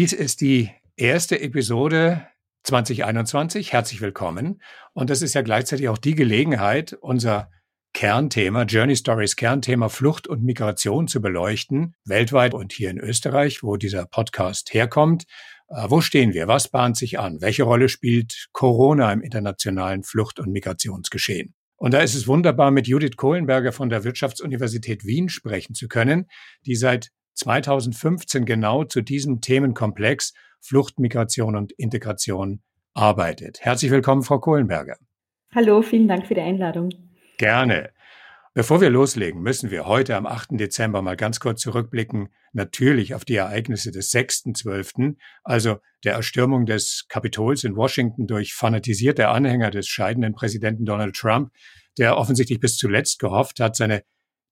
Dies ist die erste Episode 2021. Herzlich willkommen. Und das ist ja gleichzeitig auch die Gelegenheit, unser Kernthema, Journey Stories Kernthema Flucht und Migration zu beleuchten, weltweit und hier in Österreich, wo dieser Podcast herkommt. Äh, wo stehen wir? Was bahnt sich an? Welche Rolle spielt Corona im internationalen Flucht- und Migrationsgeschehen? Und da ist es wunderbar, mit Judith Kohlenberger von der Wirtschaftsuniversität Wien sprechen zu können, die seit 2015 genau zu diesem Themenkomplex Flucht, Migration und Integration arbeitet. Herzlich willkommen, Frau Kohlenberger. Hallo, vielen Dank für die Einladung. Gerne. Bevor wir loslegen, müssen wir heute am 8. Dezember mal ganz kurz zurückblicken, natürlich auf die Ereignisse des 6.12., also der Erstürmung des Kapitols in Washington durch fanatisierte Anhänger des scheidenden Präsidenten Donald Trump, der offensichtlich bis zuletzt gehofft hat, seine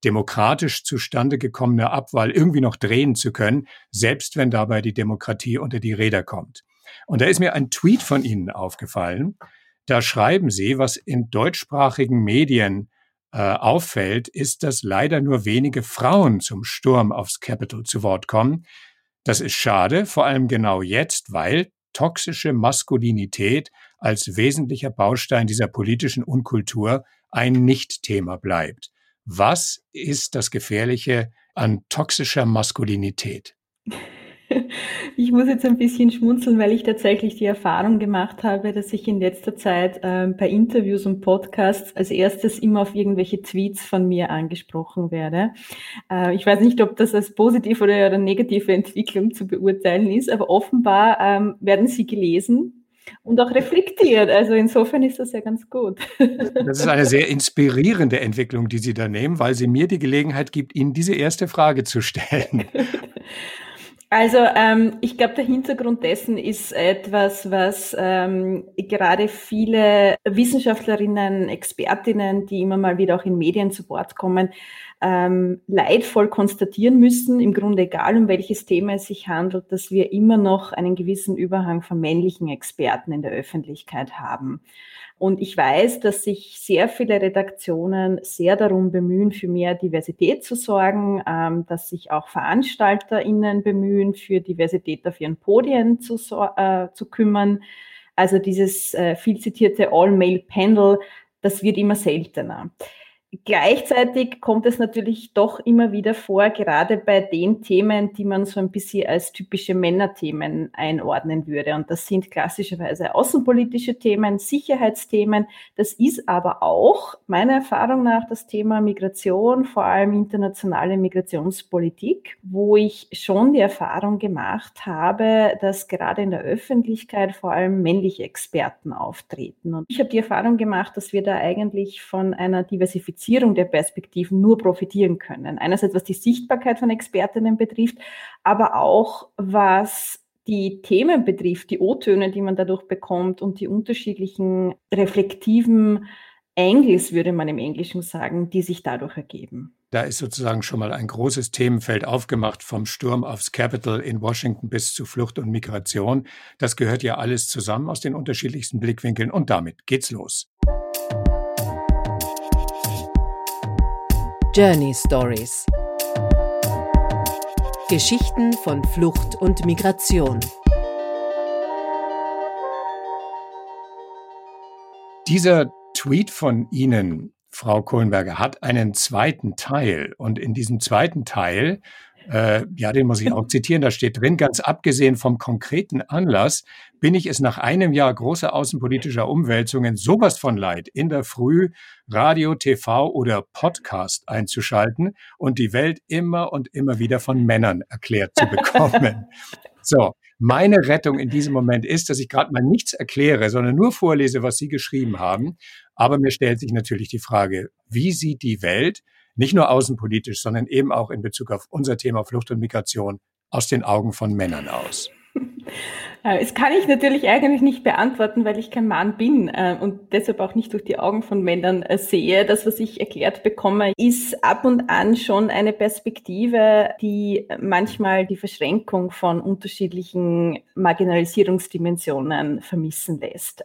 demokratisch zustande gekommene Abwahl irgendwie noch drehen zu können, selbst wenn dabei die Demokratie unter die Räder kommt. Und da ist mir ein Tweet von Ihnen aufgefallen. Da schreiben Sie, was in deutschsprachigen Medien äh, auffällt, ist, dass leider nur wenige Frauen zum Sturm aufs Capitol zu Wort kommen. Das ist schade, vor allem genau jetzt, weil toxische Maskulinität als wesentlicher Baustein dieser politischen Unkultur ein Nichtthema bleibt. Was ist das Gefährliche an toxischer Maskulinität? Ich muss jetzt ein bisschen schmunzeln, weil ich tatsächlich die Erfahrung gemacht habe, dass ich in letzter Zeit äh, bei Interviews und Podcasts als erstes immer auf irgendwelche Tweets von mir angesprochen werde. Äh, ich weiß nicht, ob das als positive oder eine negative Entwicklung zu beurteilen ist, aber offenbar ähm, werden sie gelesen und auch reflektiert. Also insofern ist das ja ganz gut. Das ist eine sehr inspirierende Entwicklung, die Sie da nehmen, weil sie mir die Gelegenheit gibt, Ihnen diese erste Frage zu stellen. Also ähm, ich glaube, der Hintergrund dessen ist etwas, was ähm, gerade viele Wissenschaftlerinnen, Expertinnen, die immer mal wieder auch in Medien zu Wort kommen, ähm, leidvoll konstatieren müssen, im Grunde egal um welches Thema es sich handelt, dass wir immer noch einen gewissen Überhang von männlichen Experten in der Öffentlichkeit haben. Und ich weiß, dass sich sehr viele Redaktionen sehr darum bemühen, für mehr Diversität zu sorgen, ähm, dass sich auch VeranstalterInnen bemühen, für Diversität auf ihren Podien zu, äh, zu kümmern. Also dieses äh, viel zitierte All-Male-Panel, das wird immer seltener. Gleichzeitig kommt es natürlich doch immer wieder vor, gerade bei den Themen, die man so ein bisschen als typische Männerthemen einordnen würde. Und das sind klassischerweise außenpolitische Themen, Sicherheitsthemen. Das ist aber auch meiner Erfahrung nach das Thema Migration, vor allem internationale Migrationspolitik, wo ich schon die Erfahrung gemacht habe, dass gerade in der Öffentlichkeit vor allem männliche Experten auftreten. Und ich habe die Erfahrung gemacht, dass wir da eigentlich von einer Diversifizierung Diversifizierung der Perspektiven nur profitieren können. Einerseits was die Sichtbarkeit von Expertinnen betrifft, aber auch was die Themen betrifft, die O-Töne, die man dadurch bekommt und die unterschiedlichen reflektiven Angles, würde man im Englischen sagen, die sich dadurch ergeben. Da ist sozusagen schon mal ein großes Themenfeld aufgemacht, vom Sturm aufs Capitol in Washington bis zu Flucht und Migration. Das gehört ja alles zusammen aus den unterschiedlichsten Blickwinkeln und damit geht's los. Journey Stories Geschichten von Flucht und Migration. Dieser Tweet von Ihnen, Frau Kohlenberger, hat einen zweiten Teil. Und in diesem zweiten Teil äh, ja, den muss ich auch zitieren, da steht drin, ganz abgesehen vom konkreten Anlass, bin ich es nach einem Jahr großer außenpolitischer Umwälzungen sowas von leid, in der Früh Radio, TV oder Podcast einzuschalten und die Welt immer und immer wieder von Männern erklärt zu bekommen. so, meine Rettung in diesem Moment ist, dass ich gerade mal nichts erkläre, sondern nur vorlese, was Sie geschrieben haben. Aber mir stellt sich natürlich die Frage, wie sieht die Welt nicht nur außenpolitisch, sondern eben auch in Bezug auf unser Thema Flucht und Migration aus den Augen von Männern aus? Das kann ich natürlich eigentlich nicht beantworten, weil ich kein Mann bin äh, und deshalb auch nicht durch die Augen von Männern äh, sehe. Das, was ich erklärt bekomme, ist ab und an schon eine Perspektive, die manchmal die Verschränkung von unterschiedlichen Marginalisierungsdimensionen vermissen lässt.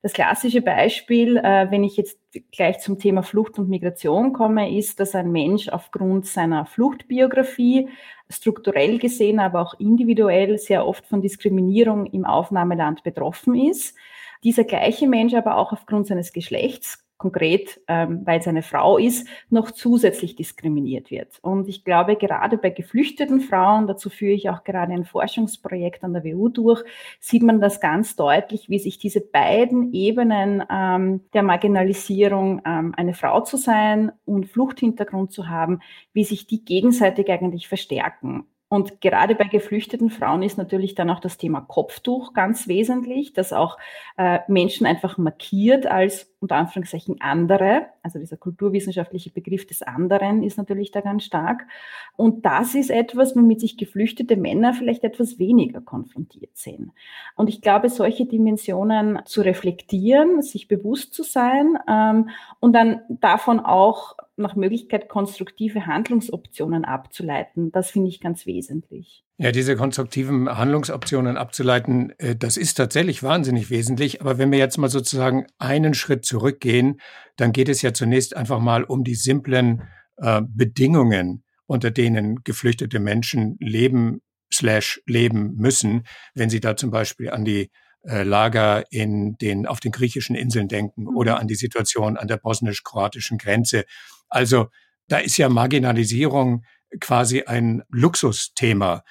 Das klassische Beispiel, äh, wenn ich jetzt gleich zum Thema Flucht und Migration komme, ist, dass ein Mensch aufgrund seiner Fluchtbiografie strukturell gesehen, aber auch individuell sehr oft von Diskriminierung im Aufnahmeland betroffen ist. Dieser gleiche Mensch aber auch aufgrund seines Geschlechts konkret, ähm, weil es eine Frau ist, noch zusätzlich diskriminiert wird. Und ich glaube, gerade bei geflüchteten Frauen, dazu führe ich auch gerade ein Forschungsprojekt an der WU durch, sieht man das ganz deutlich, wie sich diese beiden Ebenen ähm, der Marginalisierung, ähm, eine Frau zu sein und Fluchthintergrund zu haben, wie sich die gegenseitig eigentlich verstärken. Und gerade bei geflüchteten Frauen ist natürlich dann auch das Thema Kopftuch ganz wesentlich, das auch äh, Menschen einfach markiert als unter Anführungszeichen andere. Also dieser kulturwissenschaftliche Begriff des anderen ist natürlich da ganz stark. Und das ist etwas, womit sich geflüchtete Männer vielleicht etwas weniger konfrontiert sehen. Und ich glaube, solche Dimensionen zu reflektieren, sich bewusst zu sein ähm, und dann davon auch nach Möglichkeit konstruktive Handlungsoptionen abzuleiten. Das finde ich ganz wesentlich. Ja, diese konstruktiven Handlungsoptionen abzuleiten, äh, das ist tatsächlich wahnsinnig wesentlich. Aber wenn wir jetzt mal sozusagen einen Schritt zurückgehen, dann geht es ja zunächst einfach mal um die simplen äh, Bedingungen, unter denen geflüchtete Menschen leben slash leben müssen, wenn sie da zum Beispiel an die äh, Lager in den, auf den griechischen Inseln denken mhm. oder an die Situation an der bosnisch-kroatischen Grenze. Also da ist ja Marginalisierung quasi ein Luxusthema.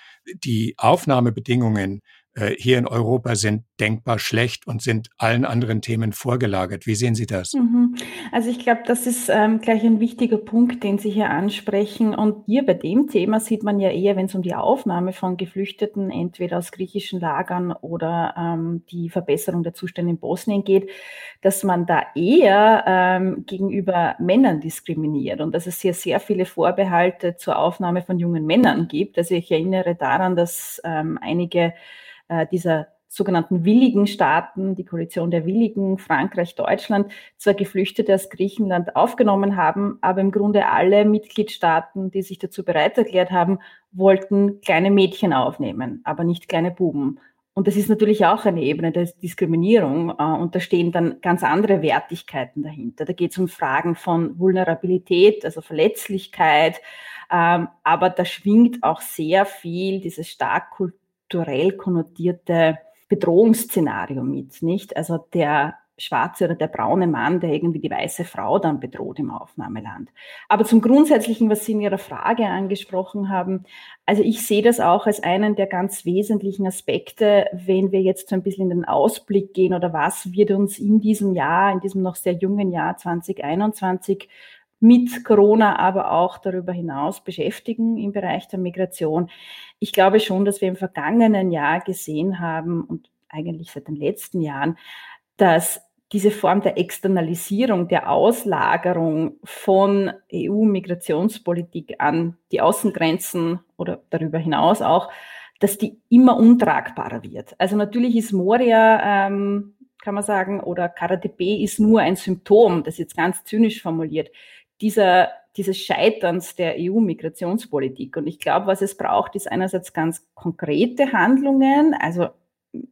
Die Aufnahmebedingungen äh, hier in Europa sind denkbar schlecht und sind allen anderen Themen vorgelagert. Wie sehen Sie das? Mhm. Also ich glaube, das ist ähm, gleich ein wichtiger Punkt, den Sie hier ansprechen. Und hier bei dem Thema sieht man ja eher, wenn es um die Aufnahme von Geflüchteten, entweder aus griechischen Lagern oder ähm, die Verbesserung der Zustände in Bosnien geht, dass man da eher ähm, gegenüber Männern diskriminiert und dass es hier sehr viele Vorbehalte zur Aufnahme von jungen Männern gibt. Also ich erinnere daran, dass ähm, einige dieser sogenannten willigen Staaten, die Koalition der Willigen, Frankreich, Deutschland, zwar Geflüchtete aus Griechenland aufgenommen haben, aber im Grunde alle Mitgliedstaaten, die sich dazu bereit erklärt haben, wollten kleine Mädchen aufnehmen, aber nicht kleine Buben. Und das ist natürlich auch eine Ebene der Diskriminierung äh, und da stehen dann ganz andere Wertigkeiten dahinter. Da geht es um Fragen von Vulnerabilität, also Verletzlichkeit, ähm, aber da schwingt auch sehr viel dieses stark strukturell konnotierte Bedrohungsszenario mit, nicht? Also der schwarze oder der braune Mann, der irgendwie die weiße Frau dann bedroht im Aufnahmeland. Aber zum Grundsätzlichen, was Sie in Ihrer Frage angesprochen haben, also ich sehe das auch als einen der ganz wesentlichen Aspekte, wenn wir jetzt so ein bisschen in den Ausblick gehen oder was wird uns in diesem Jahr, in diesem noch sehr jungen Jahr 2021 mit Corona, aber auch darüber hinaus beschäftigen im Bereich der Migration. Ich glaube schon, dass wir im vergangenen Jahr gesehen haben und eigentlich seit den letzten Jahren, dass diese Form der Externalisierung, der Auslagerung von EU-Migrationspolitik an die Außengrenzen oder darüber hinaus auch, dass die immer untragbarer wird. Also natürlich ist Moria, ähm, kann man sagen, oder KRTB ist nur ein Symptom, das jetzt ganz zynisch formuliert dieser, dieses Scheiterns der EU-Migrationspolitik. Und ich glaube, was es braucht, ist einerseits ganz konkrete Handlungen. Also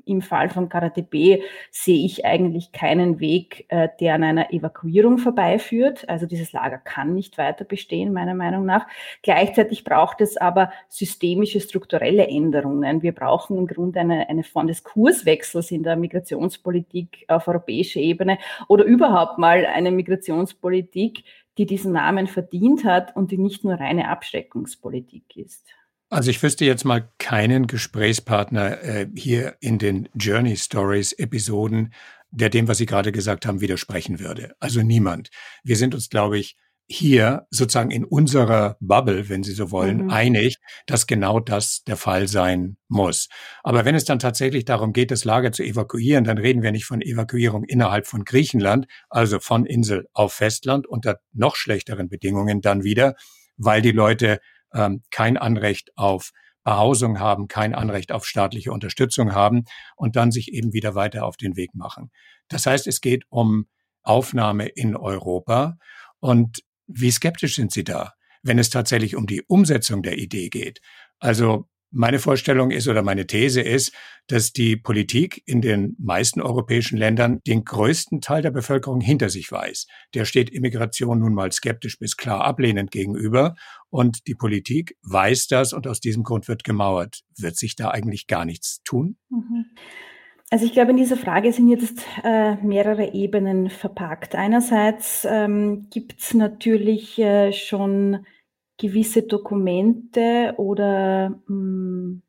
im Fall von KaraTB sehe ich eigentlich keinen Weg, äh, der an einer Evakuierung vorbeiführt. Also dieses Lager kann nicht weiter bestehen, meiner Meinung nach. Gleichzeitig braucht es aber systemische, strukturelle Änderungen. Wir brauchen im Grunde eine, eine Form des Kurswechsels in der Migrationspolitik auf europäischer Ebene oder überhaupt mal eine Migrationspolitik, die diesen Namen verdient hat und die nicht nur reine Abschreckungspolitik ist. Also ich wüsste jetzt mal keinen Gesprächspartner äh, hier in den Journey Stories Episoden, der dem, was Sie gerade gesagt haben, widersprechen würde. Also niemand. Wir sind uns, glaube ich, hier sozusagen in unserer Bubble, wenn Sie so wollen, mhm. einig, dass genau das der Fall sein muss. Aber wenn es dann tatsächlich darum geht, das Lager zu evakuieren, dann reden wir nicht von Evakuierung innerhalb von Griechenland, also von Insel auf Festland unter noch schlechteren Bedingungen dann wieder, weil die Leute ähm, kein Anrecht auf Behausung haben, kein Anrecht auf staatliche Unterstützung haben und dann sich eben wieder weiter auf den Weg machen. Das heißt, es geht um Aufnahme in Europa. Und wie skeptisch sind Sie da, wenn es tatsächlich um die Umsetzung der Idee geht? Also Meine Vorstellung ist oder meine These ist, dass die Politik in den meisten europäischen Ländern den größten Teil der Bevölkerung hinter sich weiß. Der steht Immigration nun mal skeptisch bis klar ablehnend gegenüber. Und die Politik weiß das und aus diesem Grund wird gemauert. Wird sich da eigentlich gar nichts tun? Mhm. Also ich glaube, in dieser Frage sind jetzt äh, mehrere Ebenen verpackt. Einerseits ähm, gibt es natürlich äh, schon gewisse Dokumente oder mh, hm,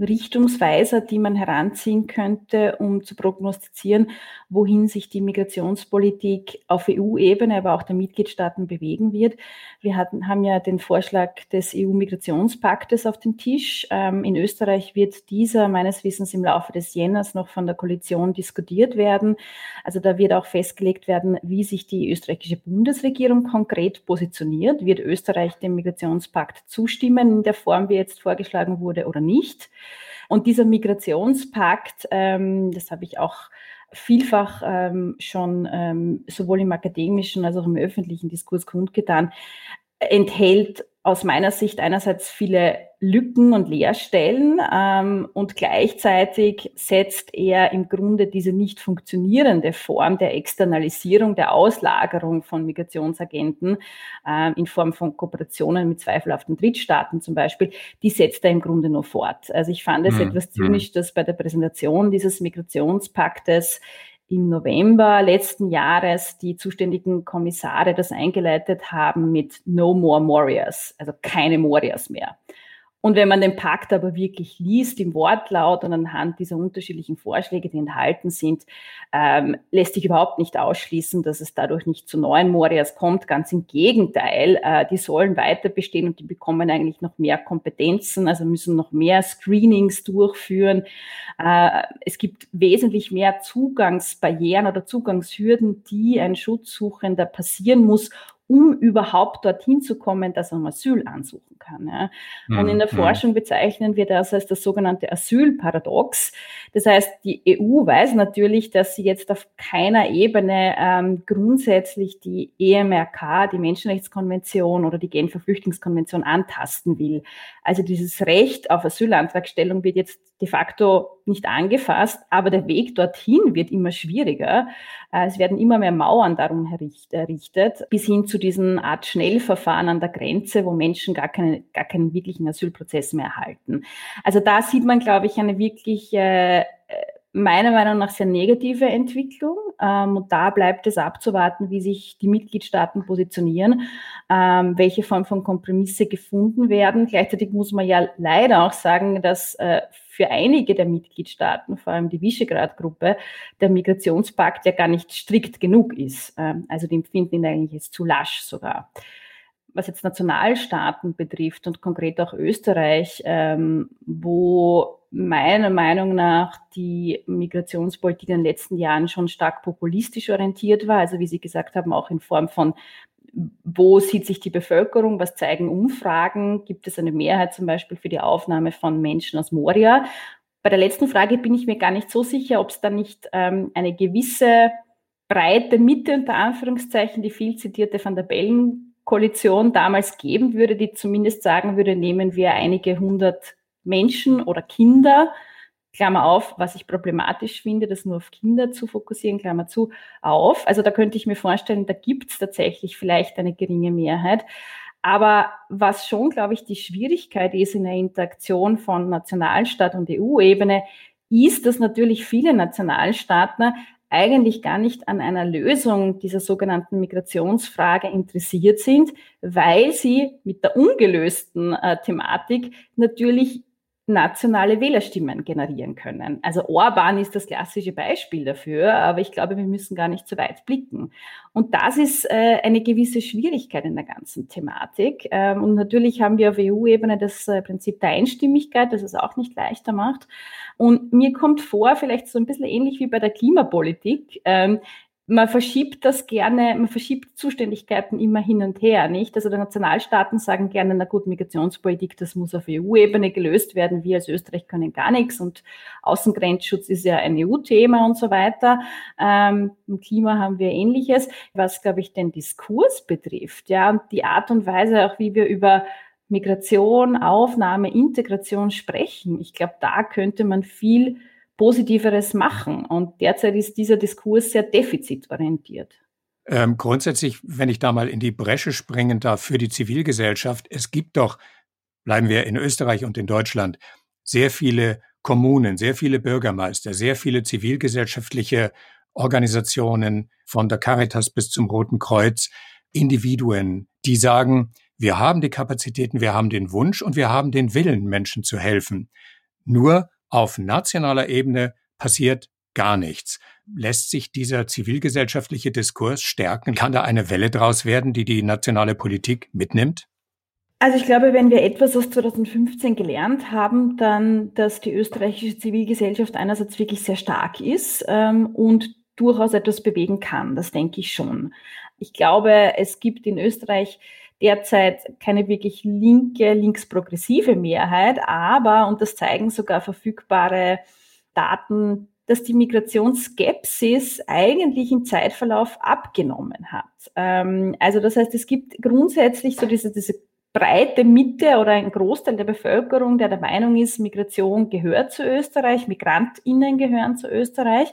Richtungsweiser, die man heranziehen könnte, um zu prognostizieren, wohin sich die Migrationspolitik auf EU-Ebene, aber auch der Mitgliedstaaten bewegen wird. Wir hatten, haben ja den Vorschlag des EU-Migrationspaktes auf dem Tisch. Ähm, in Österreich wird dieser meines Wissens im Laufe des Jänners noch von der Koalition diskutiert werden. Also da wird auch festgelegt werden, wie sich die österreichische Bundesregierung konkret positioniert. Wird Österreich dem Migrationspakt zustimmen in der Form, wie jetzt vorgeschlagen wurde, oder nicht? Und dieser Migrationspakt, ähm, das habe ich auch vielfach ähm, schon ähm, sowohl im akademischen als auch im öffentlichen Diskurs kundgetan, enthält aus meiner Sicht einerseits viele Lücken und Leerstellen ähm, und gleichzeitig setzt er im Grunde diese nicht funktionierende Form der Externalisierung, der Auslagerung von Migrationsagenten äh, in Form von Kooperationen mit zweifelhaften Drittstaaten zum Beispiel, die setzt er im Grunde nur fort. Also ich fand es mhm. etwas zynisch, dass bei der Präsentation dieses Migrationspaktes im November letzten Jahres die zuständigen Kommissare das eingeleitet haben mit No More Warriors, also keine Warriors mehr. Und wenn man den Pakt aber wirklich liest im Wortlaut und anhand dieser unterschiedlichen Vorschläge, die enthalten sind, ähm, lässt sich überhaupt nicht ausschließen, dass es dadurch nicht zu neuen Morias kommt. Ganz im Gegenteil, äh, die sollen weiter bestehen und die bekommen eigentlich noch mehr Kompetenzen, also müssen noch mehr Screenings durchführen. Äh, es gibt wesentlich mehr Zugangsbarrieren oder Zugangshürden, die ein Schutzsuchender passieren muss, um überhaupt dorthin zu kommen, dass um Asyl ansuchen kann. Ja. Und in der mhm. Forschung bezeichnen wir das als das sogenannte Asylparadox. Das heißt, die EU weiß natürlich, dass sie jetzt auf keiner Ebene ähm, grundsätzlich die EMRK, die Menschenrechtskonvention oder die Genfer Flüchtlingskonvention antasten will. Also dieses Recht auf Asylantragstellung wird jetzt de facto nicht angefasst, aber der Weg dorthin wird immer schwieriger. Äh, es werden immer mehr Mauern darum errichtet, bis hin zu diesen Art Schnellverfahren an der Grenze, wo Menschen gar, keine, gar keinen wirklichen Asylprozess mehr erhalten. Also da sieht man, glaube ich, eine wirklich äh, meiner Meinung nach sehr negative Entwicklung. Ähm, und da bleibt es abzuwarten, wie sich die Mitgliedstaaten positionieren, ähm, welche Form von Kompromisse gefunden werden. Gleichzeitig muss man ja leider auch sagen, dass äh, für einige der Mitgliedstaaten, vor allem die Visegrad-Gruppe, der Migrationspakt ja gar nicht strikt genug ist. Ähm, also die empfinden ihn eigentlich jetzt zu lasch sogar. Was jetzt Nationalstaaten betrifft und konkret auch Österreich, ähm, wo meiner Meinung nach die Migrationspolitik in den letzten Jahren schon stark populistisch orientiert war, also wie Sie gesagt haben, auch in Form von wo sieht sich die Bevölkerung? Was zeigen Umfragen? Gibt es eine Mehrheit zum Beispiel für die Aufnahme von Menschen aus Moria? Bei der letzten Frage bin ich mir gar nicht so sicher, ob es da nicht ähm, eine gewisse breite Mitte unter Anführungszeichen, die viel zitierte Van der Bellen-Koalition damals geben würde, die zumindest sagen würde, nehmen wir einige hundert Menschen oder Kinder Klammer auf, was ich problematisch finde, das nur auf Kinder zu fokussieren, Klammer zu, auf. Also da könnte ich mir vorstellen, da gibt es tatsächlich vielleicht eine geringe Mehrheit. Aber was schon, glaube ich, die Schwierigkeit ist in der Interaktion von Nationalstaat und EU-Ebene, ist, dass natürlich viele Nationalstaaten eigentlich gar nicht an einer Lösung dieser sogenannten Migrationsfrage interessiert sind, weil sie mit der ungelösten äh, Thematik natürlich nationale Wählerstimmen generieren können. Also Orban ist das klassische Beispiel dafür, aber ich glaube, wir müssen gar nicht so weit blicken. Und das ist äh, eine gewisse Schwierigkeit in der ganzen Thematik. Ähm, und natürlich haben wir auf EU-Ebene das äh, Prinzip der Einstimmigkeit, das es auch nicht leichter macht. Und mir kommt vor, vielleicht so ein bisschen ähnlich wie bei der Klimapolitik, ähm, man verschiebt das gerne, man verschiebt Zuständigkeiten immer hin und her, nicht? Also die Nationalstaaten sagen gerne, na gut, Migrationspolitik, das muss auf EU-Ebene gelöst werden. Wir als Österreich können gar nichts und Außengrenzschutz ist ja ein EU-Thema und so weiter. Ähm, Im Klima haben wir Ähnliches. Was, glaube ich, den Diskurs betrifft, ja, und die Art und Weise auch, wie wir über Migration, Aufnahme, Integration sprechen. Ich glaube, da könnte man viel Positiveres machen. Und derzeit ist dieser Diskurs sehr defizitorientiert. Ähm, grundsätzlich, wenn ich da mal in die Bresche springen darf für die Zivilgesellschaft, es gibt doch, bleiben wir in Österreich und in Deutschland, sehr viele Kommunen, sehr viele Bürgermeister, sehr viele zivilgesellschaftliche Organisationen, von der Caritas bis zum Roten Kreuz, Individuen, die sagen, wir haben die Kapazitäten, wir haben den Wunsch und wir haben den Willen, Menschen zu helfen. Nur auf nationaler Ebene passiert gar nichts. Lässt sich dieser zivilgesellschaftliche Diskurs stärken? Kann da eine Welle draus werden, die die nationale Politik mitnimmt? Also ich glaube, wenn wir etwas aus 2015 gelernt haben, dann, dass die österreichische Zivilgesellschaft einerseits wirklich sehr stark ist ähm, und durchaus etwas bewegen kann. Das denke ich schon. Ich glaube, es gibt in Österreich derzeit keine wirklich linke, linksprogressive Mehrheit, aber, und das zeigen sogar verfügbare Daten, dass die Migrationsskepsis eigentlich im Zeitverlauf abgenommen hat. Ähm, also das heißt, es gibt grundsätzlich so diese, diese breite Mitte oder ein Großteil der Bevölkerung, der der Meinung ist, Migration gehört zu Österreich, Migrantinnen gehören zu Österreich,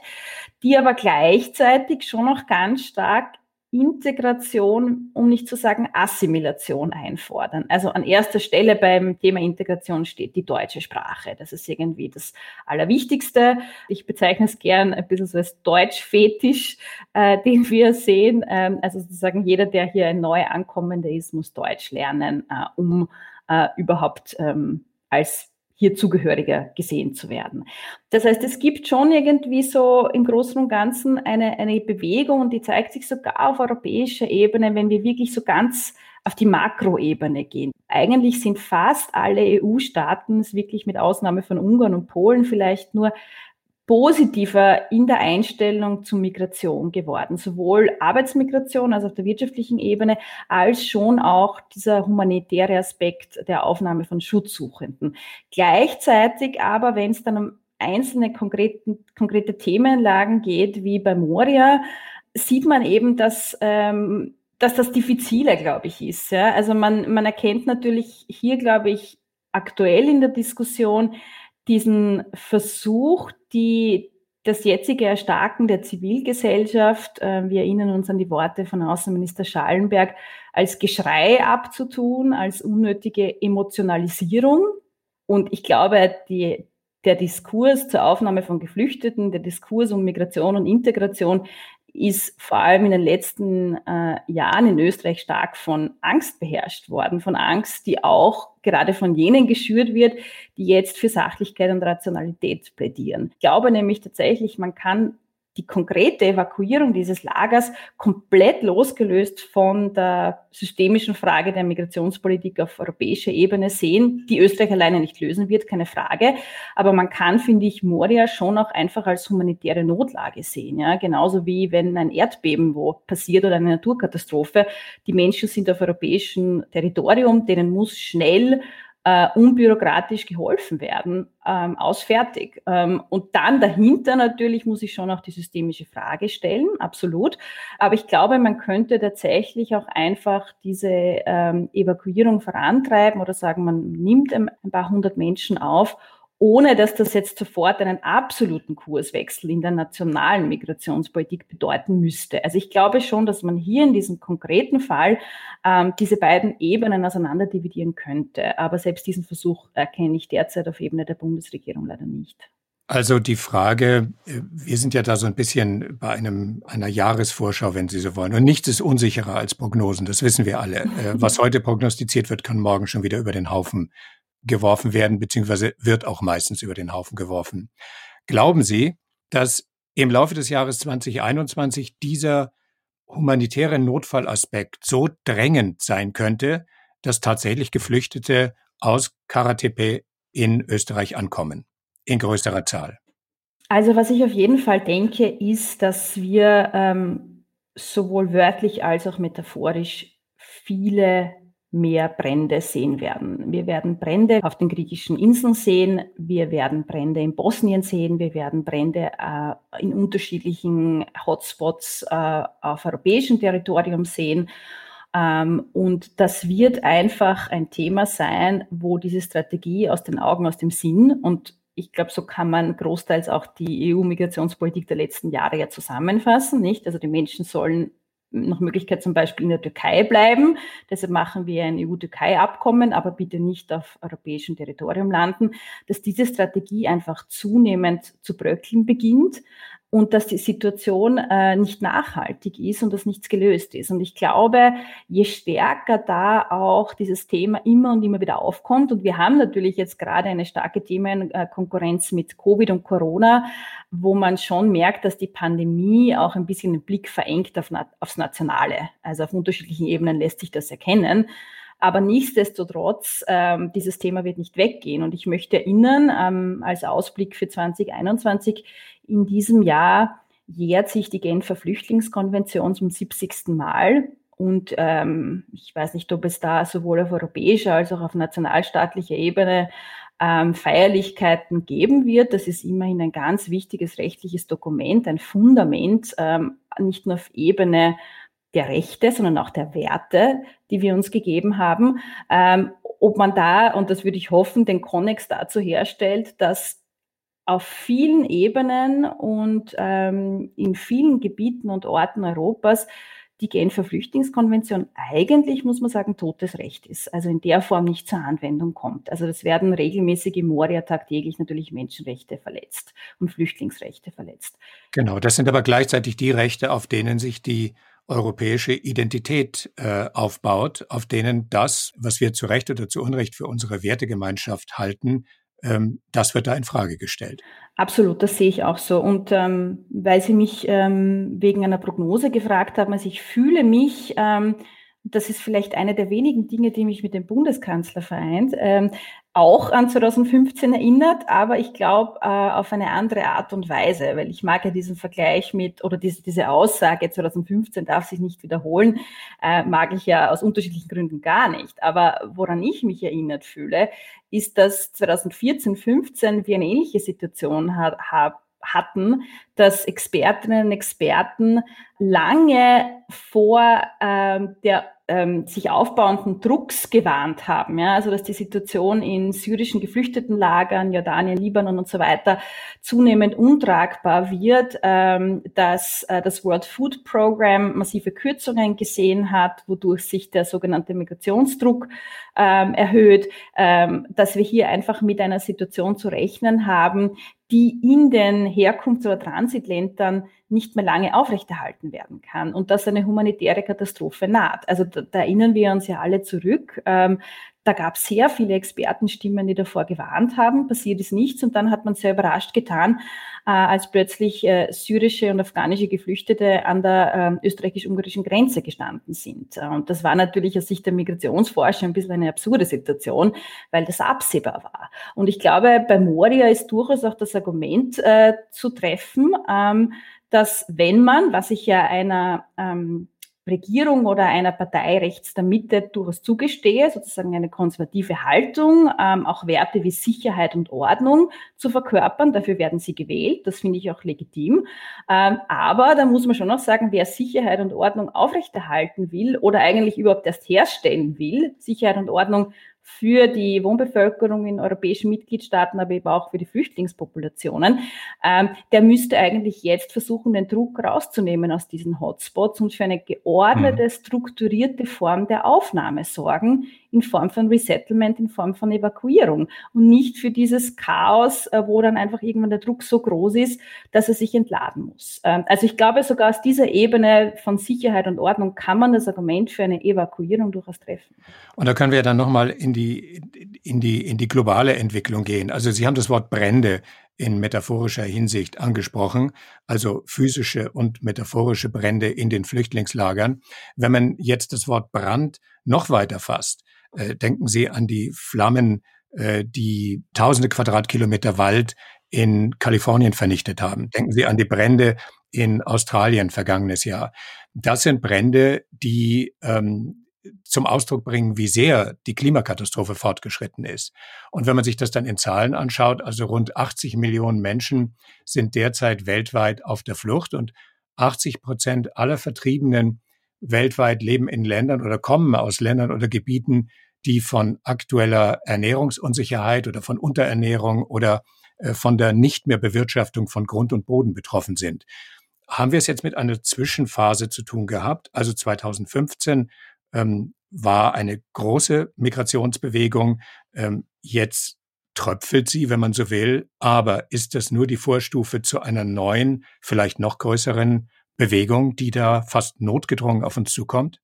die aber gleichzeitig schon noch ganz stark Integration, um nicht zu sagen Assimilation einfordern. Also an erster Stelle beim Thema Integration steht die deutsche Sprache. Das ist irgendwie das Allerwichtigste. Ich bezeichne es gern ein bisschen so als Deutsch-Fetisch, äh, den wir sehen. Ähm, also sozusagen jeder, der hier ein neu Ankommender ist, muss Deutsch lernen, äh, um äh, überhaupt ähm, als hier zugehöriger gesehen zu werden. Das heißt, es gibt schon irgendwie so im Großen und Ganzen eine, eine Bewegung und die zeigt sich sogar auf europäischer Ebene, wenn wir wirklich so ganz auf die Makroebene gehen. Eigentlich sind fast alle EU-Staaten, wirklich mit Ausnahme von Ungarn und Polen vielleicht nur positiver in der Einstellung zu Migration geworden. Sowohl Arbeitsmigration, also auf der wirtschaftlichen Ebene, als schon auch dieser humanitäre Aspekt der Aufnahme von Schutzsuchenden. Gleichzeitig aber, wenn es dann um einzelne konkreten, konkrete Themenlagen geht, wie bei Moria, sieht man eben, dass ähm, dass das diffiziler, glaube ich, ist. Ja? Also man, man erkennt natürlich hier, glaube ich, aktuell in der Diskussion, diesen Versuch, die, das jetzige Erstarken der Zivilgesellschaft, äh, wir erinnern uns an die Worte von Außenminister Schallenberg, als Geschrei abzutun, als unnötige Emotionalisierung. Und ich glaube, die, der Diskurs zur Aufnahme von Geflüchteten, der Diskurs um Migration und Integration ist vor allem in den letzten äh, Jahren in Österreich stark von Angst beherrscht worden, von Angst, die auch gerade von jenen geschürt wird, die jetzt für Sachlichkeit und Rationalität plädieren. Ich glaube nämlich tatsächlich, man kann die konkrete Evakuierung dieses Lagers komplett losgelöst von der systemischen Frage der Migrationspolitik auf europäischer Ebene sehen, die Österreich alleine nicht lösen wird, keine Frage. Aber man kann, finde ich, Moria schon auch einfach als humanitäre Notlage sehen. Ja? Genauso wie wenn ein Erdbeben wo passiert oder eine Naturkatastrophe. Die Menschen sind auf europäischem Territorium, denen muss schnell äh, unbürokratisch geholfen werden, ähm, aus fertig. Ähm, und dann dahinter natürlich muss ich schon auch die systemische Frage stellen, absolut. Aber ich glaube, man könnte tatsächlich auch einfach diese ähm, Evakuierung vorantreiben oder sagen, man nimmt ein paar hundert Menschen auf ohne dass das jetzt sofort einen absoluten Kurswechsel in der nationalen Migrationspolitik bedeuten müsste. Also ich glaube schon, dass man hier in diesem konkreten Fall ähm, diese beiden Ebenen auseinanderdividieren könnte. Aber selbst diesen Versuch erkenne ich derzeit auf Ebene der Bundesregierung leider nicht. Also die Frage, äh, wir sind ja da so ein bisschen bei einem, einer Jahresvorschau, wenn Sie so wollen. Und nichts ist unsicherer als Prognosen, das wissen wir alle. Äh, was heute prognostiziert wird, kann morgen schon wieder über den Haufen geworfen werden, beziehungsweise wird auch meistens über den Haufen geworfen. Glauben Sie, dass im Laufe des Jahres 2021 dieser humanitäre Notfallaspekt so drängend sein könnte, dass tatsächlich Geflüchtete aus Karatepe in Österreich ankommen, in größerer Zahl? Also was ich auf jeden Fall denke, ist, dass wir ähm, sowohl wörtlich als auch metaphorisch viele mehr Brände sehen werden. Wir werden Brände auf den griechischen Inseln sehen, wir werden Brände in Bosnien sehen, wir werden Brände äh, in unterschiedlichen Hotspots äh, auf europäischem Territorium sehen. Ähm, und das wird einfach ein Thema sein, wo diese Strategie aus den Augen, aus dem Sinn und ich glaube, so kann man großteils auch die EU-Migrationspolitik der letzten Jahre ja zusammenfassen, nicht? Also die Menschen sollen nach Möglichkeit zum Beispiel in der Türkei bleiben. Deshalb machen wir ein EU-Türkei-Abkommen, aber bitte nicht auf europäischem Territorium landen, dass diese Strategie einfach zunehmend zu bröckeln beginnt und dass die Situation äh, nicht nachhaltig ist und dass nichts gelöst ist. Und ich glaube, je stärker da auch dieses Thema immer und immer wieder aufkommt, und wir haben natürlich jetzt gerade eine starke Themenkonkurrenz mit Covid und Corona, wo man schon merkt, dass die Pandemie auch ein bisschen den Blick verengt auf, aufs Nationale. Also auf unterschiedlichen Ebenen lässt sich das erkennen. Aber nichtsdestotrotz, ähm, dieses Thema wird nicht weggehen. Und ich möchte erinnern, ähm, als Ausblick für 2021, in diesem Jahr jährt sich die Genfer Flüchtlingskonvention zum 70. Mal. Und ähm, ich weiß nicht, ob es da sowohl auf europäischer als auch auf nationalstaatlicher Ebene ähm, Feierlichkeiten geben wird. Das ist immerhin ein ganz wichtiges rechtliches Dokument, ein Fundament, ähm, nicht nur auf Ebene der Rechte, sondern auch der Werte, die wir uns gegeben haben. Ähm, ob man da, und das würde ich hoffen, den Konnex dazu herstellt, dass auf vielen Ebenen und ähm, in vielen Gebieten und Orten Europas die Genfer Flüchtlingskonvention eigentlich, muss man sagen, totes Recht ist. Also in der Form nicht zur Anwendung kommt. Also das werden regelmäßig im Moria tagtäglich natürlich Menschenrechte verletzt und Flüchtlingsrechte verletzt. Genau, das sind aber gleichzeitig die Rechte, auf denen sich die europäische Identität äh, aufbaut, auf denen das, was wir zu Recht oder zu Unrecht für unsere Wertegemeinschaft halten, ähm, das wird da in Frage gestellt. Absolut, das sehe ich auch so. Und ähm, weil Sie mich ähm, wegen einer Prognose gefragt haben, also ich fühle mich ähm, das ist vielleicht eine der wenigen Dinge, die mich mit dem Bundeskanzler vereint, ähm, auch an 2015 erinnert, aber ich glaube äh, auf eine andere Art und Weise, weil ich mag ja diesen Vergleich mit oder diese, diese Aussage 2015 darf sich nicht wiederholen, äh, mag ich ja aus unterschiedlichen Gründen gar nicht. Aber woran ich mich erinnert fühle, ist, dass 2014, 15 wir eine ähnliche Situation ha haben hatten, dass Expertinnen und Experten lange vor ähm, der ähm, sich aufbauenden Drucks gewarnt haben. Ja? Also dass die Situation in syrischen Geflüchtetenlagern, Jordanien, Libanon und so weiter zunehmend untragbar wird, ähm, dass äh, das World Food Program massive Kürzungen gesehen hat, wodurch sich der sogenannte Migrationsdruck ähm, erhöht, ähm, dass wir hier einfach mit einer Situation zu rechnen haben, die in den Herkunfts- oder Transitländern nicht mehr lange aufrechterhalten werden kann und dass eine humanitäre Katastrophe naht. Also da, da erinnern wir uns ja alle zurück. Ähm, da gab es sehr viele Expertenstimmen, die davor gewarnt haben, passiert ist nichts und dann hat man sehr überrascht getan, äh, als plötzlich äh, syrische und afghanische Geflüchtete an der äh, österreichisch-ungarischen Grenze gestanden sind. Und das war natürlich aus Sicht der Migrationsforscher ein bisschen eine absurde Situation, weil das absehbar war. Und ich glaube, bei Moria ist durchaus auch das Argument äh, zu treffen, ähm, dass wenn man, was ich ja einer ähm, Regierung oder einer Partei rechts der Mitte durchaus zugestehe, sozusagen eine konservative Haltung, ähm, auch Werte wie Sicherheit und Ordnung zu verkörpern. Dafür werden sie gewählt. Das finde ich auch legitim. Ähm, aber da muss man schon auch sagen, wer Sicherheit und Ordnung aufrechterhalten will oder eigentlich überhaupt erst herstellen will, Sicherheit und Ordnung für die Wohnbevölkerung in europäischen Mitgliedstaaten, aber eben auch für die Flüchtlingspopulationen, ähm, der müsste eigentlich jetzt versuchen, den Druck rauszunehmen aus diesen Hotspots und für eine geordnete, mhm. strukturierte Form der Aufnahme sorgen, in Form von Resettlement, in Form von Evakuierung und nicht für dieses Chaos, äh, wo dann einfach irgendwann der Druck so groß ist, dass er sich entladen muss. Ähm, also ich glaube, sogar aus dieser Ebene von Sicherheit und Ordnung kann man das Argument für eine Evakuierung durchaus treffen. Und da können wir dann nochmal in die, in, die, in die globale Entwicklung gehen. Also Sie haben das Wort Brände in metaphorischer Hinsicht angesprochen, also physische und metaphorische Brände in den Flüchtlingslagern. Wenn man jetzt das Wort Brand noch weiter fasst, äh, denken Sie an die Flammen, äh, die tausende Quadratkilometer Wald in Kalifornien vernichtet haben. Denken Sie an die Brände in Australien vergangenes Jahr. Das sind Brände, die ähm, zum Ausdruck bringen, wie sehr die Klimakatastrophe fortgeschritten ist. Und wenn man sich das dann in Zahlen anschaut, also rund 80 Millionen Menschen sind derzeit weltweit auf der Flucht und 80 Prozent aller Vertriebenen weltweit leben in Ländern oder kommen aus Ländern oder Gebieten, die von aktueller Ernährungsunsicherheit oder von Unterernährung oder äh, von der nicht mehr Bewirtschaftung von Grund und Boden betroffen sind. Haben wir es jetzt mit einer Zwischenphase zu tun gehabt? Also 2015 ähm, war eine große Migrationsbewegung. Ähm, jetzt tröpfelt sie, wenn man so will. Aber ist das nur die Vorstufe zu einer neuen, vielleicht noch größeren Bewegung, die da fast notgedrungen auf uns zukommt?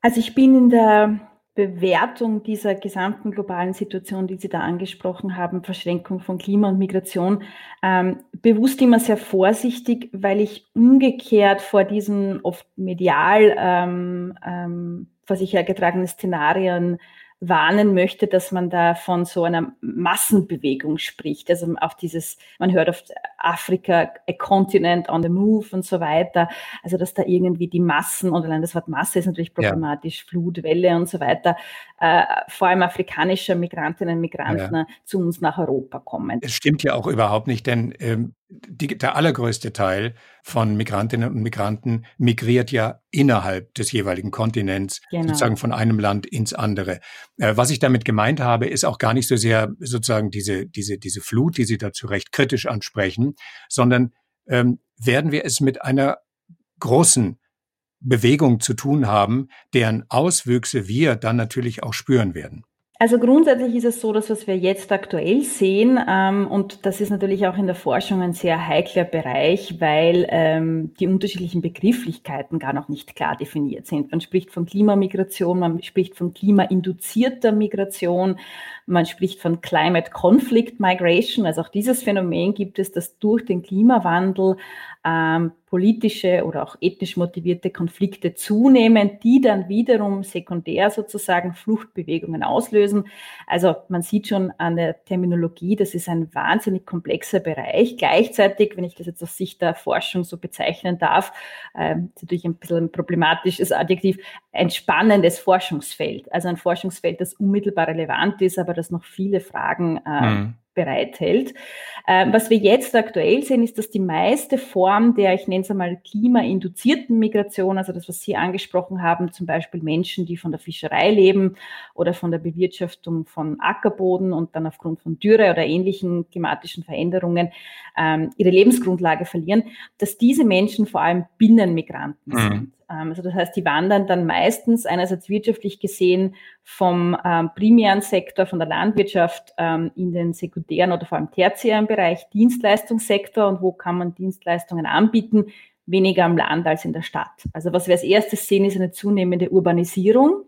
Also ich bin in der Bewertung dieser gesamten globalen Situation, die Sie da angesprochen haben, Verschränkung von Klima und Migration, ähm, bewusst immer sehr vorsichtig, weil ich umgekehrt vor diesen oft medial ähm, ähm, vor sich hergetragenen Szenarien warnen möchte, dass man da von so einer Massenbewegung spricht. Also auf dieses, man hört auf Afrika, a continent on the move und so weiter. Also dass da irgendwie die Massen, und allein das Wort Masse ist natürlich problematisch, ja. Flut, Welle und so weiter, äh, vor allem afrikanischer Migrantinnen und Migranten ja. zu uns nach Europa kommen. Es stimmt ja auch überhaupt nicht, denn ähm, die, der allergrößte Teil von Migrantinnen und Migranten migriert ja innerhalb des jeweiligen Kontinents, genau. sozusagen von einem Land ins andere. Äh, was ich damit gemeint habe, ist auch gar nicht so sehr sozusagen diese, diese, diese Flut, die Sie dazu recht kritisch ansprechen, sondern ähm, werden wir es mit einer großen Bewegung zu tun haben, deren Auswüchse wir dann natürlich auch spüren werden. Also grundsätzlich ist es so, dass was wir jetzt aktuell sehen, ähm, und das ist natürlich auch in der Forschung ein sehr heikler Bereich, weil ähm, die unterschiedlichen Begrifflichkeiten gar noch nicht klar definiert sind. Man spricht von Klimamigration, man spricht von klimainduzierter Migration, man spricht von Climate Conflict Migration. Also auch dieses Phänomen gibt es, dass durch den Klimawandel ähm, politische oder auch ethnisch motivierte Konflikte zunehmen, die dann wiederum sekundär sozusagen Fluchtbewegungen auslösen. Also man sieht schon an der Terminologie, das ist ein wahnsinnig komplexer Bereich. Gleichzeitig, wenn ich das jetzt aus Sicht der Forschung so bezeichnen darf, ist natürlich ein bisschen ein problematisches Adjektiv, ein spannendes Forschungsfeld. Also ein Forschungsfeld, das unmittelbar relevant ist, aber das noch viele Fragen äh, mhm bereithält. Ähm, was wir jetzt aktuell sehen, ist, dass die meiste Form der, ich nenne es einmal, klimainduzierten Migration, also das, was Sie angesprochen haben, zum Beispiel Menschen, die von der Fischerei leben oder von der Bewirtschaftung von Ackerboden und dann aufgrund von Dürre oder ähnlichen klimatischen Veränderungen ähm, ihre Lebensgrundlage verlieren, dass diese Menschen vor allem Binnenmigranten mhm. sind. Ähm, also das heißt, die wandern dann meistens einerseits wirtschaftlich gesehen vom ähm, primären Sektor, von der Landwirtschaft ähm, in den sekundären oder vor allem tertiären Bereich, Dienstleistungssektor und wo kann man Dienstleistungen anbieten, weniger am Land als in der Stadt. Also was wir als erstes sehen, ist eine zunehmende Urbanisierung.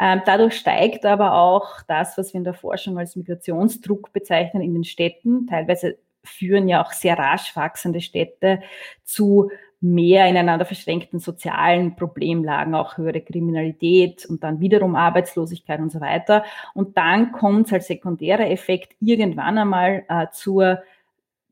Ähm, dadurch steigt aber auch das, was wir in der Forschung als Migrationsdruck bezeichnen in den Städten. Teilweise führen ja auch sehr rasch wachsende Städte zu mehr ineinander verschränkten sozialen Problemlagen, auch höhere Kriminalität und dann wiederum Arbeitslosigkeit und so weiter. Und dann kommt es als sekundärer Effekt irgendwann einmal äh, zur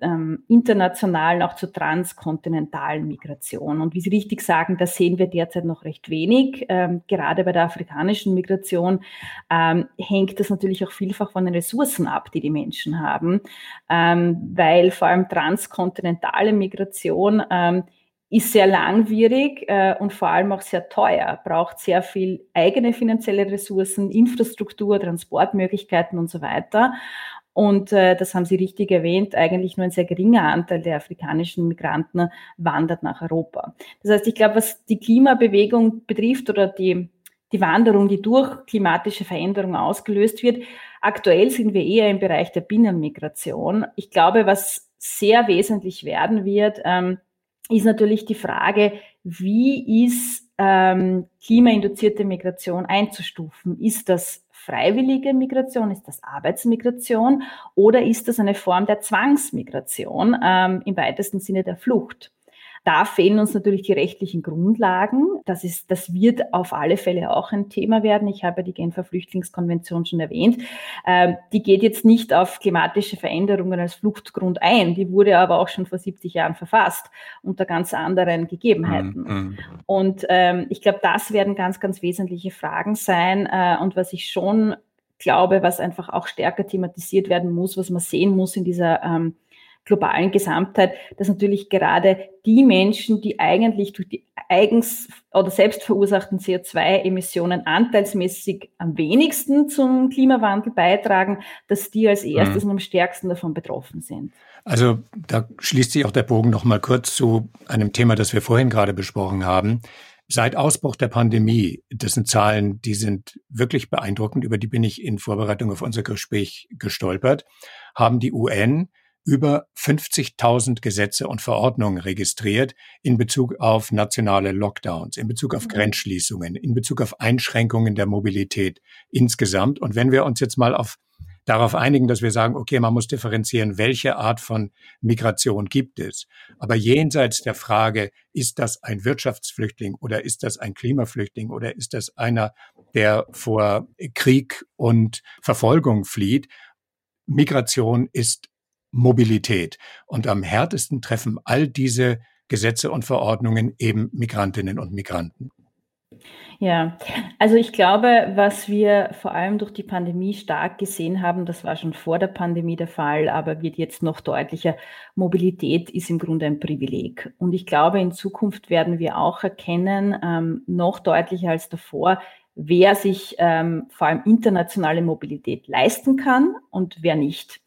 ähm, internationalen, auch zur transkontinentalen Migration. Und wie Sie richtig sagen, da sehen wir derzeit noch recht wenig. Ähm, gerade bei der afrikanischen Migration ähm, hängt das natürlich auch vielfach von den Ressourcen ab, die die Menschen haben, ähm, weil vor allem transkontinentale Migration ähm, ist sehr langwierig äh, und vor allem auch sehr teuer, braucht sehr viel eigene finanzielle Ressourcen, Infrastruktur, Transportmöglichkeiten und so weiter. Und äh, das haben Sie richtig erwähnt, eigentlich nur ein sehr geringer Anteil der afrikanischen Migranten wandert nach Europa. Das heißt, ich glaube, was die Klimabewegung betrifft oder die, die Wanderung, die durch klimatische Veränderungen ausgelöst wird, aktuell sind wir eher im Bereich der Binnenmigration. Ich glaube, was sehr wesentlich werden wird, ähm, ist natürlich die Frage, wie ist ähm, klimainduzierte Migration einzustufen? Ist das freiwillige Migration? Ist das Arbeitsmigration? Oder ist das eine Form der Zwangsmigration ähm, im weitesten Sinne der Flucht? Da fehlen uns natürlich die rechtlichen Grundlagen. Das ist, das wird auf alle Fälle auch ein Thema werden. Ich habe die Genfer Flüchtlingskonvention schon erwähnt. Ähm, die geht jetzt nicht auf klimatische Veränderungen als Fluchtgrund ein. Die wurde aber auch schon vor 70 Jahren verfasst unter ganz anderen Gegebenheiten. Mm, mm. Und ähm, ich glaube, das werden ganz, ganz wesentliche Fragen sein. Äh, und was ich schon glaube, was einfach auch stärker thematisiert werden muss, was man sehen muss in dieser ähm, globalen Gesamtheit, dass natürlich gerade die Menschen, die eigentlich durch die eigens oder selbst verursachten CO2-Emissionen anteilsmäßig am wenigsten zum Klimawandel beitragen, dass die als erstes mhm. und am stärksten davon betroffen sind. Also da schließt sich auch der Bogen noch mal kurz zu einem Thema, das wir vorhin gerade besprochen haben. Seit Ausbruch der Pandemie, das sind Zahlen, die sind wirklich beeindruckend, über die bin ich in Vorbereitung auf unser Gespräch gestolpert, haben die UN über 50.000 Gesetze und Verordnungen registriert in Bezug auf nationale Lockdowns, in Bezug auf mhm. Grenzschließungen, in Bezug auf Einschränkungen der Mobilität insgesamt. Und wenn wir uns jetzt mal auf darauf einigen, dass wir sagen, okay, man muss differenzieren, welche Art von Migration gibt es. Aber jenseits der Frage, ist das ein Wirtschaftsflüchtling oder ist das ein Klimaflüchtling oder ist das einer, der vor Krieg und Verfolgung flieht, Migration ist Mobilität. Und am härtesten treffen all diese Gesetze und Verordnungen eben Migrantinnen und Migranten. Ja, also ich glaube, was wir vor allem durch die Pandemie stark gesehen haben, das war schon vor der Pandemie der Fall, aber wird jetzt noch deutlicher, Mobilität ist im Grunde ein Privileg. Und ich glaube, in Zukunft werden wir auch erkennen, ähm, noch deutlicher als davor, wer sich ähm, vor allem internationale Mobilität leisten kann und wer nicht.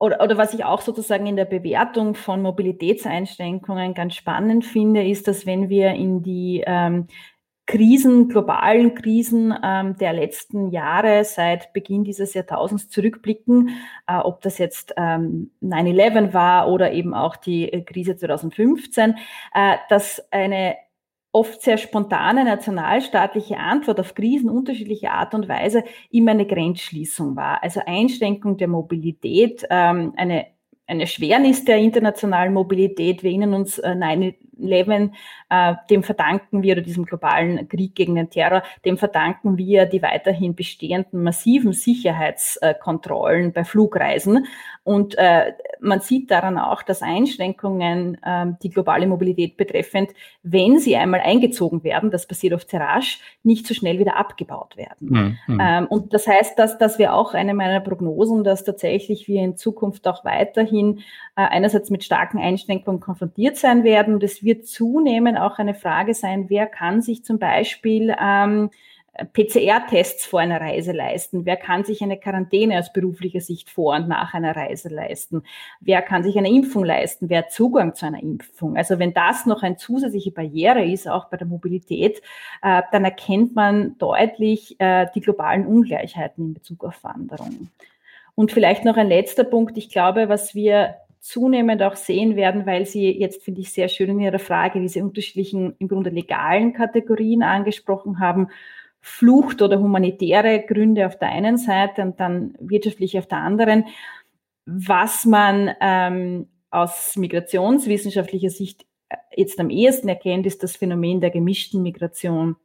Oder, oder was ich auch sozusagen in der Bewertung von Mobilitätseinschränkungen ganz spannend finde, ist, dass wenn wir in die ähm, Krisen, globalen Krisen ähm, der letzten Jahre seit Beginn dieses Jahrtausends zurückblicken, äh, ob das jetzt ähm, 9-11 war oder eben auch die äh, Krise 2015, äh, dass eine oft sehr spontane nationalstaatliche Antwort auf Krisen unterschiedlicher Art und Weise immer eine Grenzschließung war. Also Einschränkung der Mobilität, ähm, eine eine Schwernis der internationalen Mobilität. Wir erinnern uns, äh, 9-11 leben, äh, dem verdanken wir, oder diesem globalen Krieg gegen den Terror, dem verdanken wir die weiterhin bestehenden massiven Sicherheitskontrollen bei Flugreisen. Und äh, man sieht daran auch, dass Einschränkungen, äh, die globale Mobilität betreffend, wenn sie einmal eingezogen werden, das passiert oft sehr rasch, nicht so schnell wieder abgebaut werden. Mhm. Ähm, und das heißt, dass, dass wir auch eine meiner Prognosen, dass tatsächlich wir in Zukunft auch weiterhin äh, einerseits mit starken Einschränkungen konfrontiert sein werden. Das wird wird zunehmend auch eine Frage sein, wer kann sich zum Beispiel ähm, PCR-Tests vor einer Reise leisten? Wer kann sich eine Quarantäne aus beruflicher Sicht vor und nach einer Reise leisten? Wer kann sich eine Impfung leisten? Wer hat Zugang zu einer Impfung? Also wenn das noch eine zusätzliche Barriere ist, auch bei der Mobilität, äh, dann erkennt man deutlich äh, die globalen Ungleichheiten in Bezug auf Wanderung. Und vielleicht noch ein letzter Punkt. Ich glaube, was wir zunehmend auch sehen werden, weil Sie jetzt, finde ich, sehr schön in Ihrer Frage diese unterschiedlichen, im Grunde legalen Kategorien angesprochen haben. Flucht oder humanitäre Gründe auf der einen Seite und dann wirtschaftliche auf der anderen. Was man ähm, aus migrationswissenschaftlicher Sicht äh, jetzt am ehesten erkennt, ist das Phänomen der gemischten Migration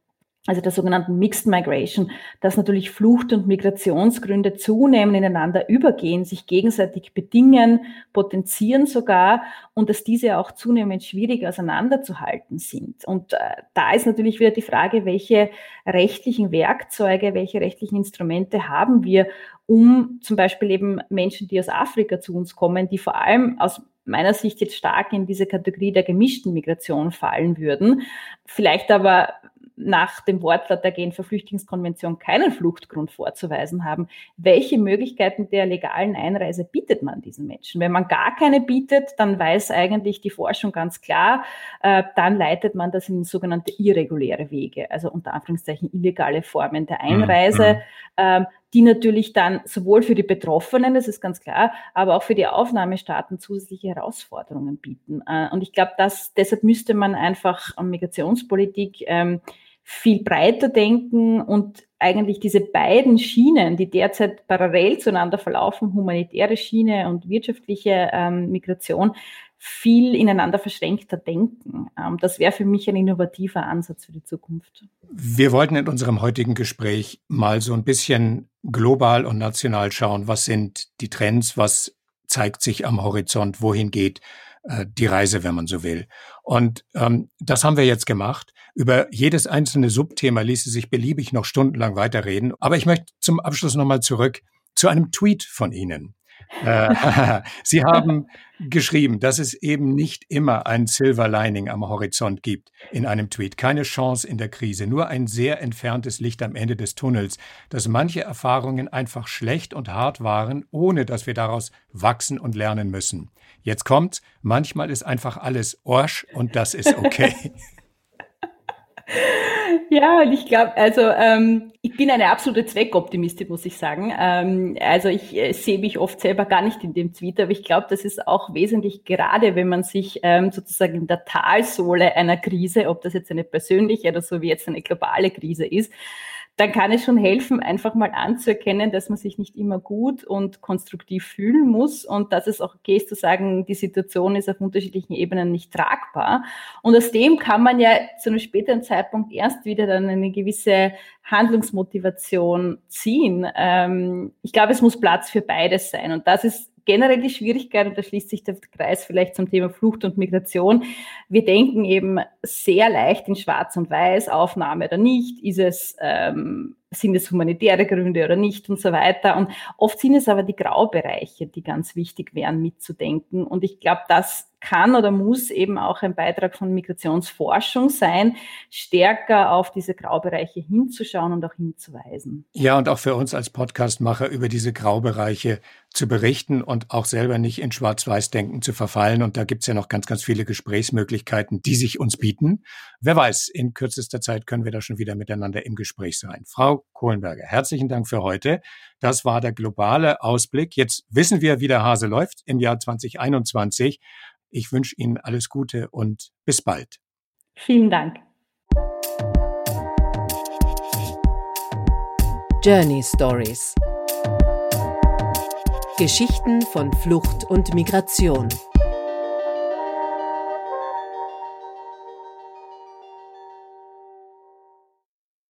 also der sogenannten Mixed Migration, dass natürlich Flucht- und Migrationsgründe zunehmend ineinander übergehen, sich gegenseitig bedingen, potenzieren sogar und dass diese auch zunehmend schwierig auseinanderzuhalten sind. Und äh, da ist natürlich wieder die Frage, welche rechtlichen Werkzeuge, welche rechtlichen Instrumente haben wir, um zum Beispiel eben Menschen, die aus Afrika zu uns kommen, die vor allem aus meiner Sicht jetzt stark in diese Kategorie der gemischten Migration fallen würden, vielleicht aber nach dem Wortlaut der Genfer Flüchtlingskonvention keinen Fluchtgrund vorzuweisen haben, welche Möglichkeiten der legalen Einreise bietet man diesen Menschen? Wenn man gar keine bietet, dann weiß eigentlich die Forschung ganz klar, äh, dann leitet man das in sogenannte irreguläre Wege, also unter Anführungszeichen illegale Formen der mhm, Einreise. Mhm. Ähm, die natürlich dann sowohl für die Betroffenen, das ist ganz klar, aber auch für die Aufnahmestaaten zusätzliche Herausforderungen bieten. Äh, und ich glaube, dass deshalb müsste man einfach Migrationspolitik ähm, viel breiter denken und eigentlich diese beiden Schienen, die derzeit parallel zueinander verlaufen, humanitäre Schiene und wirtschaftliche ähm, Migration, viel ineinander verschränkter denken. Ähm, das wäre für mich ein innovativer Ansatz für die Zukunft. Wir wollten in unserem heutigen Gespräch mal so ein bisschen global und national schauen, was sind die Trends, was zeigt sich am Horizont, wohin geht äh, die Reise, wenn man so will. Und ähm, das haben wir jetzt gemacht. Über jedes einzelne Subthema ließe sich beliebig noch stundenlang weiterreden. Aber ich möchte zum Abschluss nochmal zurück zu einem Tweet von Ihnen. Äh, Sie haben geschrieben, dass es eben nicht immer ein Silver Lining am Horizont gibt in einem Tweet. Keine Chance in der Krise, nur ein sehr entferntes Licht am Ende des Tunnels, dass manche Erfahrungen einfach schlecht und hart waren, ohne dass wir daraus wachsen und lernen müssen. Jetzt kommt, manchmal ist einfach alles Orsch und das ist okay. Ja, und ich glaube, also ähm, ich bin eine absolute Zweckoptimistin, muss ich sagen. Ähm, also ich äh, sehe mich oft selber gar nicht in dem Tweet, aber ich glaube, das ist auch wesentlich, gerade wenn man sich ähm, sozusagen in der Talsohle einer Krise, ob das jetzt eine persönliche oder so wie jetzt eine globale Krise ist, dann kann es schon helfen, einfach mal anzuerkennen, dass man sich nicht immer gut und konstruktiv fühlen muss und dass es auch okay ist zu sagen, die Situation ist auf unterschiedlichen Ebenen nicht tragbar. Und aus dem kann man ja zu einem späteren Zeitpunkt erst wieder dann eine gewisse Handlungsmotivation ziehen. Ähm, ich glaube, es muss Platz für beides sein. Und das ist generell die Schwierigkeit, und da schließt sich der Kreis vielleicht zum Thema Flucht und Migration. Wir denken eben sehr leicht in Schwarz und Weiß, Aufnahme oder nicht, ist es, ähm, sind es humanitäre Gründe oder nicht und so weiter. Und oft sind es aber die Graubereiche, die ganz wichtig wären mitzudenken. Und ich glaube, das kann oder muss eben auch ein Beitrag von Migrationsforschung sein, stärker auf diese Graubereiche hinzuschauen und auch hinzuweisen. Ja, und auch für uns als Podcastmacher über diese Graubereiche zu berichten und auch selber nicht in Schwarz-Weiß-Denken zu verfallen. Und da gibt's ja noch ganz, ganz viele Gesprächsmöglichkeiten, die sich uns bieten. Wer weiß, in kürzester Zeit können wir da schon wieder miteinander im Gespräch sein. Frau Kohlenberger, herzlichen Dank für heute. Das war der globale Ausblick. Jetzt wissen wir, wie der Hase läuft im Jahr 2021. Ich wünsche Ihnen alles Gute und bis bald. Vielen Dank. Journey Stories Geschichten von Flucht und Migration.